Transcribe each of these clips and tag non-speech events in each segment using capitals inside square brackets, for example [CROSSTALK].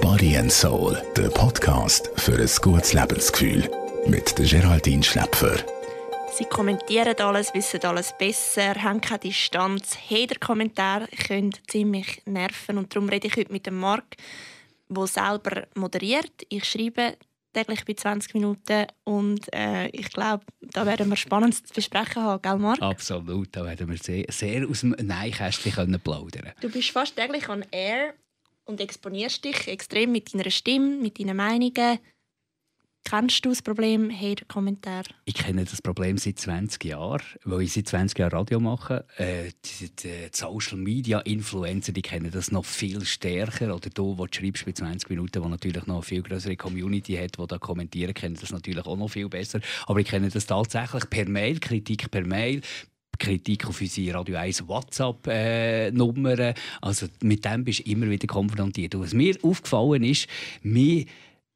Body and Soul, der Podcast für ein gutes Lebensgefühl. Mit der Geraldine Schläpfer. Sie kommentieren alles, wissen alles besser, haben keine Distanz. Jeder Kommentar könnte ziemlich nerven. Und darum rede ich heute mit dem Marc, der selber moderiert. Ich schreibe täglich bei 20 Minuten und äh, ich glaube, da werden wir Spannendes zu besprechen haben, gell Marc? Absolut, da werden wir sehr, sehr aus dem Neinkästchen plaudern Du bist fast täglich on air und exponierst dich extrem mit deiner Stimme, mit deinen Meinungen. Kennst du das Problem, Hater-Kommentar? Ich kenne das Problem seit 20 Jahren, weil ich seit 20 Jahren Radio mache. Äh, die, die, die Social Media Influencer, die kennen das noch viel stärker. Oder du, du schreibst bei 20 Minuten, wo natürlich noch eine viel größere Community hat, die da kommentieren, kennen das natürlich auch noch viel besser. Aber ich kenne das tatsächlich per Mail, Kritik per Mail, Kritik auf unsere Radio 1 WhatsApp-Nummern. Äh, also mit dem bist du immer wieder konfrontiert. Und was mir aufgefallen ist, mir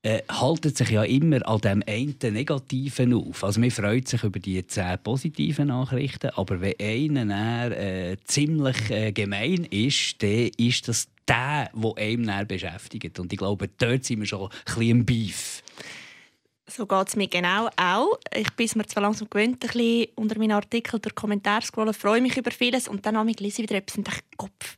äh, halten sich ja immer an dem einen Negativen auf. Also man freut sich über die zehn positiven Nachrichten, aber wenn einer äh, ziemlich äh, gemein ist, dann ist das der, der einem beschäftigt. Und ich glaube, dort sind wir schon ein bisschen im Beef. So geht es mir genau auch. Ich bin mir zwar langsam gewöhnt, ein bisschen unter meinen Artikeln durch Kommentare scrollen, freue mich über vieles und dann lese ich wieder etwas und denke, Kopf,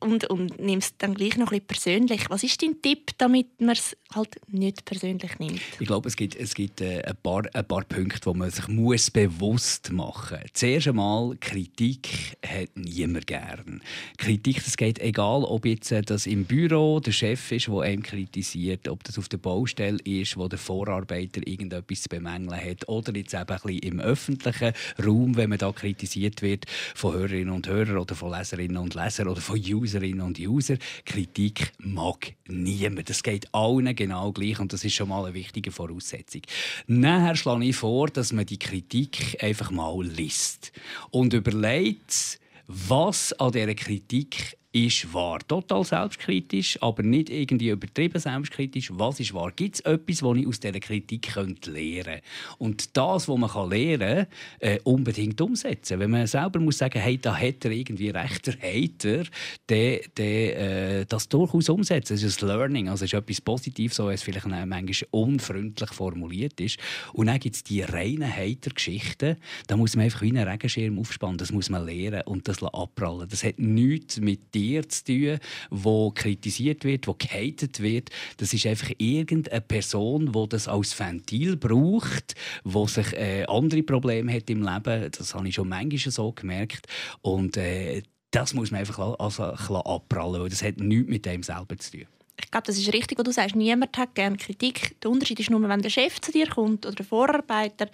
und, und es dann gleich noch ein bisschen persönlich. Was ist dein Tipp, damit man es halt nicht persönlich nimmt? Ich glaube, es gibt, es gibt äh, ein, paar, ein paar Punkte, wo man sich muss bewusst machen muss. Zuerst einmal, Kritik hat niemand gern. Kritik, das geht egal, ob jetzt äh, das im Büro der Chef ist, der einem kritisiert, ob das auf der Baustelle ist, wo der Vorarbeiter irgendetwas zu bemängeln hat, oder jetzt eben ein bisschen im öffentlichen Raum, wenn man da kritisiert wird von Hörerinnen und Hörern oder von Leserinnen und Lesern oder von Usern Userinnen und User. Kritik mag niemand. Das geht allen genau gleich und das ist schon mal eine wichtige Voraussetzung. Nachher schlage ich vor, dass man die Kritik einfach mal liest und überlegt, was an dieser Kritik ist wahr. Total selbstkritisch, aber nicht irgendwie übertrieben selbstkritisch. Was ist wahr? Gibt es etwas, das ich aus dieser Kritik könnte lernen könnte? Und das, was man lernen kann, äh, unbedingt umsetzen. Wenn man selber muss sagen, hey, da hat er irgendwie recht, der Hater, der, der äh, das durchaus umsetzen. Das ist ein Learning, also ist etwas Positives, so es vielleicht manchmal unfreundlich formuliert ist. Und dann gibt es die reinen Hater-Geschichten, da muss man einfach wie einen Regenschirm aufspannen, das muss man lernen und das abprallen. Das hat nichts mit dir zu tun, wo kritisiert wird, wo gehatet wird. Das ist einfach irgendeine Person, die das als Ventil braucht, wo sich äh, andere Probleme hat im Leben. Das habe ich schon manchmal so gemerkt. Und äh, das muss man einfach also, abprallen, weil das hat nichts mit dem selber zu tun. Ich glaube, das ist richtig, was du sagst. Niemand hat gerne Kritik. Der Unterschied ist nur, wenn der Chef zu dir kommt oder der Vorarbeiter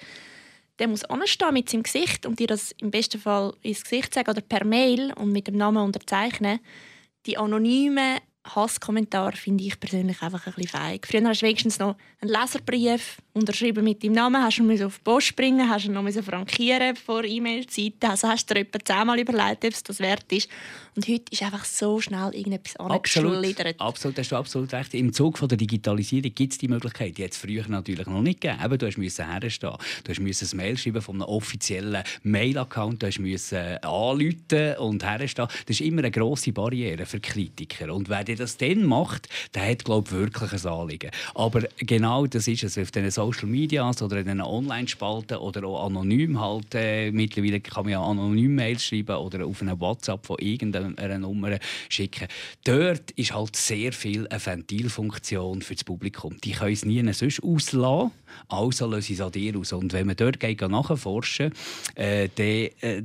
der muss anstehen mit seinem Gesicht und dir das im besten Fall ins Gesicht sagen oder per Mail und mit dem Namen unterzeichnen. Die anonymen Hasskommentare finde ich persönlich einfach ein bisschen feig. Früher hast du wenigstens noch einen Leserbrief unterschrieben mit deinem Namen, hast du auf die Post bringen, hast du noch frankieren vor E-Mail-Zeiten, also hast du dir etwa zehnmal überlegt, ob es das wert ist. Und heute ist einfach so schnell irgendetwas angeschlittert. Absolut, hast du absolut recht. Im Zug von der Digitalisierung gibt es die Möglichkeit, die hat es früher natürlich noch nicht gegeben. Eben, du musst herstehen, du musst ein Mail schreiben von einem offiziellen Mail-Account, du musst anrufen und herstehen. Das ist immer eine grosse Barriere für Kritiker. Und wer das dann macht, der hat, glaube ich, wirklich ein Anliegen. Aber genau das ist es. Auf diesen Social Medias oder in den Online-Spalten oder auch anonym halt, äh, mittlerweile kann man ja anonym Mails schreiben oder auf eine WhatsApp von irgendeinem einer Nummer schicken. Dort ist halt sehr viel eine Ventilfunktion für das Publikum. Die können es nie sonst auslassen, also lösen sie es an dir aus. Und wenn man dort geht, äh, dann,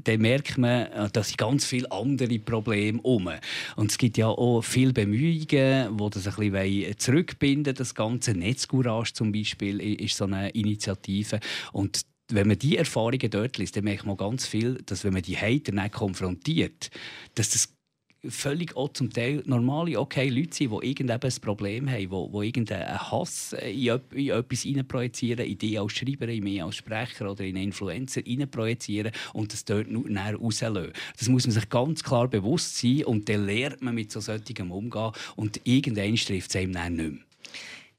äh, merkt man, äh, dass ganz viele andere Probleme um. Und es gibt ja auch viele Bemühungen, die das ein bisschen zurückbinden Das ganze Netzcourage zum Beispiel ist so eine Initiative. Und wenn man die Erfahrungen dort liest, dann merkt man ganz viel, dass wenn man die Hater nicht konfrontiert, dass das völlig auch zum Teil normale, okay Leute sind, die irgendein Problem haben, die, die irgendeinen Hass in, etwas hineinprojizieren, in die als Schreiber, in mich als Sprecher oder in einen Influencer hineinprojizieren und das dort nur rauslassen. Das muss man sich ganz klar bewusst sein und dann lernt man mit so solchen umgehen und irgendwann trifft es einem dann nicht mehr.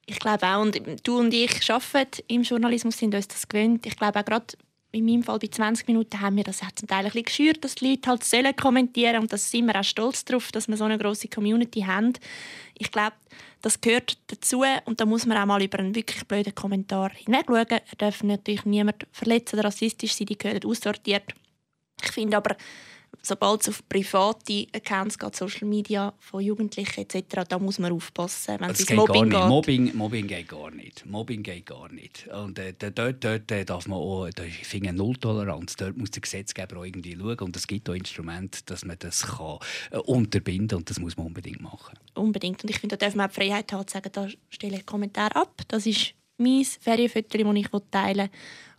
Ich glaube auch, und du und ich arbeiten im Journalismus, sind uns das gewöhnt. Ich glaube auch gerade in meinem Fall bei 20 Minuten haben wir das hat zum Teil ein bisschen geschürt, dass die Leute halt sollen kommentieren und da sind wir auch stolz darauf, dass wir so eine große Community haben. Ich glaube, das gehört dazu und da muss man auch mal über einen wirklich blöden Kommentar hinwegschauen. Er darf natürlich niemand verletzen oder rassistisch sein, die gehören aussortiert. Ich finde aber, sobald es auf private Accounts geht, Social Media von Jugendlichen etc., da muss man aufpassen, wenn es Mobbing geht. Mobbing, Mobbing geht gar nicht. Mobbing geht gar nicht. Und äh, dort, dort äh, darf man auch, da finde Nulltoleranz. Dort muss der Gesetzgeber auch irgendwie schauen und es gibt auch Instrumente, dass man das kann, äh, unterbinden und das muss man unbedingt machen. Unbedingt. Und ich finde, da darf man auch die Freiheit haben, zu sagen, da stelle ich einen Kommentar ab. Das ist mein Ferienfoto, das ich teilen will.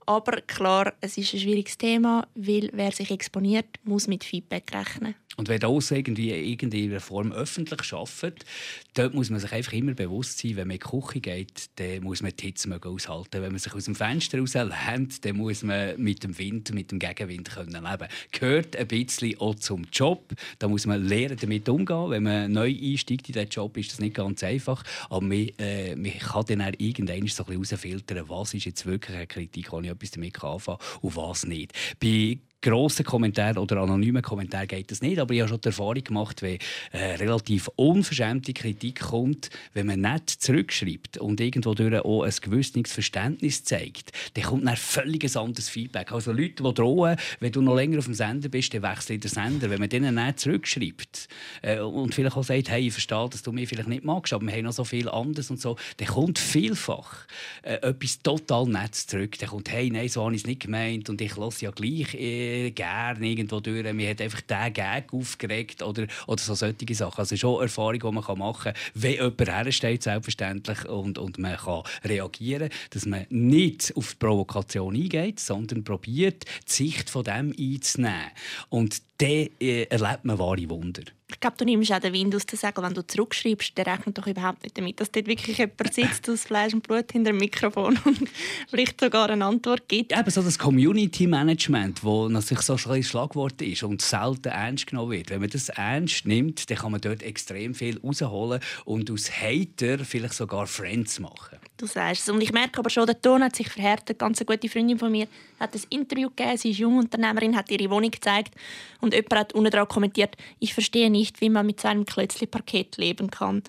Aber klar, es ist ein schwieriges Thema, weil wer sich exponiert, muss mit Feedback rechnen. Und wenn das irgendwie in irgendeiner Form öffentlich arbeitet, dort muss man sich einfach immer bewusst sein, wenn man in die Küche geht, dann muss man die Hitze aushalten. Wenn man sich aus dem Fenster rauslehnt, dann muss man mit dem Wind, mit dem Gegenwind können leben Gehört ein bisschen auch zum Job. Da muss man lernen, damit umzugehen. Wenn man neu einsteigt in diesen Job, ist das nicht ganz einfach. Aber man, äh, man kann dann auch irgendwann so ein bisschen herausfiltern, was ist jetzt wirklich eine Kritik, kann ich etwas damit anfangen und was nicht. Bei grossen Kommentaren oder anonymen Kommentaren geht das nicht. Aber ich habe schon die Erfahrung gemacht, wenn äh, relativ unverschämte Kritik kommt, wenn man nicht zurückschreibt und irgendwo durch auch ein gewisses Verständnis zeigt, dann kommt ein völlig anderes Feedback. Also Leute, die drohen, wenn du noch länger auf dem Sender bist, dann wechsle der Sender. Wenn man denen nicht zurückschreibt äh, und vielleicht auch sagt, hey, ich verstehe, dass du mich vielleicht nicht magst, aber wir haben noch so viel anderes und so, dann kommt vielfach äh, etwas total Nettes zurück. Dann kommt, hey, nein, so habe ich es nicht gemeint und ich lasse ja gleich äh, gerne irgendwo durch. Man hat einfach den Gag aufgeregt oder, oder so solche Sachen. Also schon Erfahrung, die man machen kann, wenn jemand hersteht, selbstverständlich, und, und man kann reagieren, dass man nicht auf die Provokation eingeht, sondern probiert, die Sicht von dem einzunehmen. Und dann äh, erlebt man wahre Wunder. Ich glaube, du nimmst auch den Wind aus der Segel, wenn du zurückschreibst. Der rechnet doch überhaupt nicht damit, dass dort wirklich jemand [LAUGHS] sitzt aus Fleisch und Blut hinter dem Mikrofon und [LAUGHS] vielleicht sogar eine Antwort gibt. Eben so das Community Management, das natürlich so ein Schlagwort ist und selten ernst genommen wird. Wenn man das ernst nimmt, dann kann man dort extrem viel rausholen und aus Hater vielleicht sogar Friends machen. Du sagst es. Und ich merke aber schon, der Ton hat sich verhärtet. Eine ganz gute Freundin von mir hat ein Interview gegeben. Sie ist Jungunternehmerin, hat ihre Wohnung gezeigt und jemand hat unten dran kommentiert, ich verstehe nicht, wie man mit so einem Klötzli Parkett leben kann.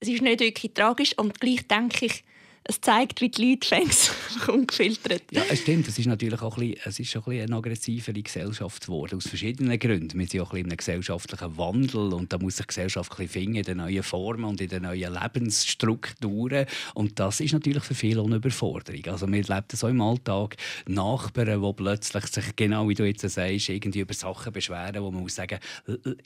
Es ist nicht wirklich tragisch und gleich denke ich, es zeigt, wie die Leute fängs [LAUGHS] ungefiltert. Ja, es stimmt. Es ist natürlich auch ein bisschen, es ist ein bisschen eine aggressivere Gesellschaft geworden, aus verschiedenen Gründen. Wir sind auch ein bisschen in einem gesellschaftlichen Wandel und da muss sich die Gesellschaft ein finden in den neuen Formen und in den neuen Lebensstrukturen. Und das ist natürlich für viele eine Überforderung. Also wir leben so im Alltag Nachbarn, die plötzlich sich, genau wie du jetzt sagst, irgendwie über Sachen beschweren, wo man muss sagen,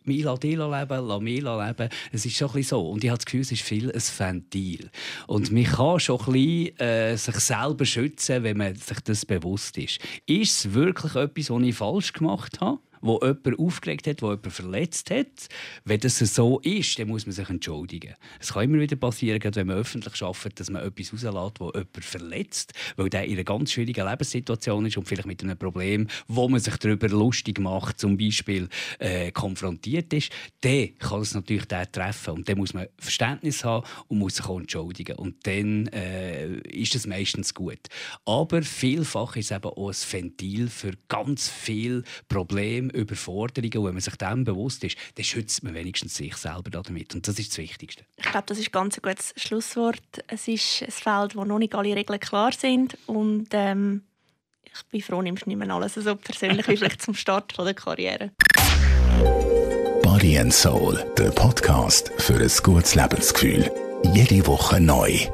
«Mich lass dich leben, lass mich leben». Es ist schon ein bisschen so. Und ich habe das Gefühl, es ist viel ein Ventil. Und man kann schon bisschen, äh, sich selber schützen, wenn man sich das bewusst ist. Ist es wirklich etwas, was ich falsch gemacht habe? Wo jemand aufgeregt hat, wo jemand verletzt hat. Wenn das so ist, dann muss man sich entschuldigen. Es kann immer wieder passieren, gerade wenn man öffentlich arbeitet, dass man etwas rauslässt, wo jemand verletzt, weil der in einer ganz schwierigen Lebenssituation ist und vielleicht mit einem Problem, wo man sich darüber lustig macht, zum Beispiel äh, konfrontiert ist, dann kann es natürlich den treffen. Und dann muss man Verständnis haben und muss sich auch entschuldigen. Und dann äh, ist es meistens gut. Aber vielfach ist es eben auch ein Ventil für ganz viele Probleme, Überforderungen. Und wenn man sich dem bewusst ist, dann schützt man wenigstens sich selber damit. Und das ist das Wichtigste. Ich glaube, das ist ein ganz gutes Schlusswort. Es ist ein Feld, wo noch nicht alle Regeln klar sind. Und ähm, ich bin froh, nimmst nicht mehr alles so persönlich wie vielleicht zum Start der Karriere. Body and Soul, der Podcast für ein gutes Lebensgefühl. Jede Woche neu.